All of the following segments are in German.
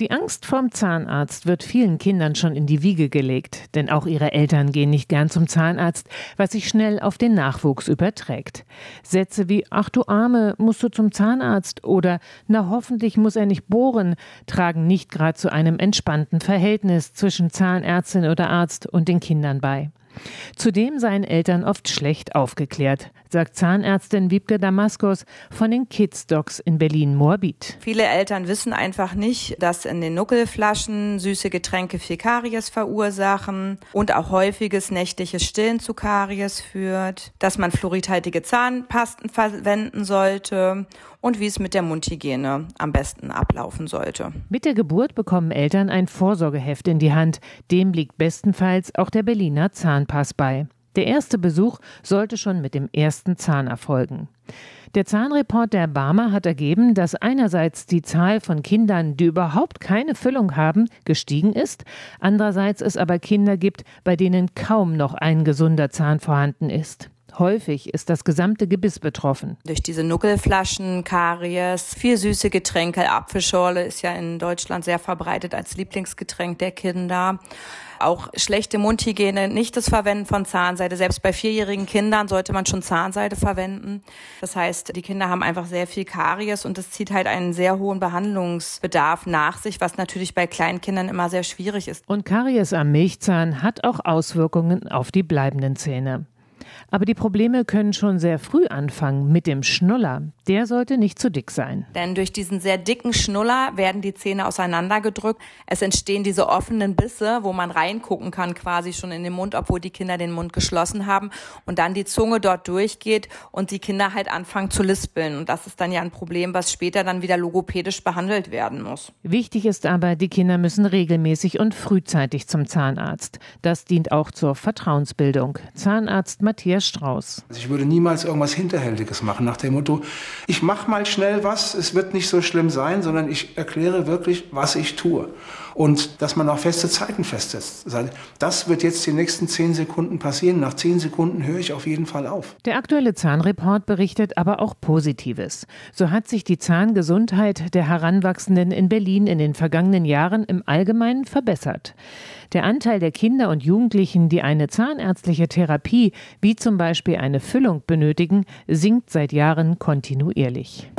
Die Angst vorm Zahnarzt wird vielen Kindern schon in die Wiege gelegt, denn auch ihre Eltern gehen nicht gern zum Zahnarzt, was sich schnell auf den Nachwuchs überträgt. Sätze wie Ach du Arme, musst du zum Zahnarzt oder Na hoffentlich muss er nicht bohren, tragen nicht gerade zu einem entspannten Verhältnis zwischen Zahnärztin oder Arzt und den Kindern bei. Zudem seien Eltern oft schlecht aufgeklärt, sagt Zahnärztin Wiebke Damaskos von den Kids Docs in Berlin-Moabit. Viele Eltern wissen einfach nicht, dass in den Nuckelflaschen süße Getränke viel Karies verursachen und auch häufiges nächtliches Stillen zu Karies führt, dass man fluoridhaltige Zahnpasten verwenden sollte und wie es mit der Mundhygiene am besten ablaufen sollte. Mit der Geburt bekommen Eltern ein Vorsorgeheft in die Hand. Dem liegt bestenfalls auch der Berliner Zahnpass bei. Der erste Besuch sollte schon mit dem ersten Zahn erfolgen. Der Zahnreport der Barmer hat ergeben, dass einerseits die Zahl von Kindern, die überhaupt keine Füllung haben, gestiegen ist, andererseits es aber Kinder gibt, bei denen kaum noch ein gesunder Zahn vorhanden ist. Häufig ist das gesamte Gebiss betroffen. Durch diese Nuckelflaschen, Karies, viel süße Getränke, Apfelschorle ist ja in Deutschland sehr verbreitet als Lieblingsgetränk der Kinder. Auch schlechte Mundhygiene, nicht das Verwenden von Zahnseide. Selbst bei vierjährigen Kindern sollte man schon Zahnseide verwenden. Das heißt, die Kinder haben einfach sehr viel Karies und es zieht halt einen sehr hohen Behandlungsbedarf nach sich, was natürlich bei kleinen Kindern immer sehr schwierig ist. Und Karies am Milchzahn hat auch Auswirkungen auf die bleibenden Zähne. Aber die Probleme können schon sehr früh anfangen mit dem Schnuller. Der sollte nicht zu dick sein. Denn durch diesen sehr dicken Schnuller werden die Zähne auseinandergedrückt. Es entstehen diese offenen Bisse, wo man reingucken kann quasi schon in den Mund, obwohl die Kinder den Mund geschlossen haben und dann die Zunge dort durchgeht und die Kinder halt anfangen zu lispeln. Und das ist dann ja ein Problem, was später dann wieder logopädisch behandelt werden muss. Wichtig ist aber, die Kinder müssen regelmäßig und frühzeitig zum Zahnarzt. Das dient auch zur Vertrauensbildung. Zahnarzt Matthias Strauß. Also ich würde niemals irgendwas Hinterhältiges machen nach dem Motto, ich mache mal schnell was, es wird nicht so schlimm sein, sondern ich erkläre wirklich, was ich tue. Und dass man auch feste Zeiten festsetzt. Das wird jetzt die nächsten zehn Sekunden passieren. Nach zehn Sekunden höre ich auf jeden Fall auf. Der aktuelle Zahnreport berichtet aber auch Positives. So hat sich die Zahngesundheit der Heranwachsenden in Berlin in den vergangenen Jahren im Allgemeinen verbessert. Der Anteil der Kinder und Jugendlichen, die eine zahnärztliche Therapie, wie zum Beispiel eine Füllung benötigen, sinkt seit Jahren kontinuierlich.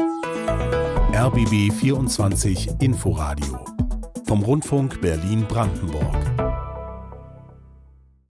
RBB 24 Inforadio vom Rundfunk Berlin-Brandenburg.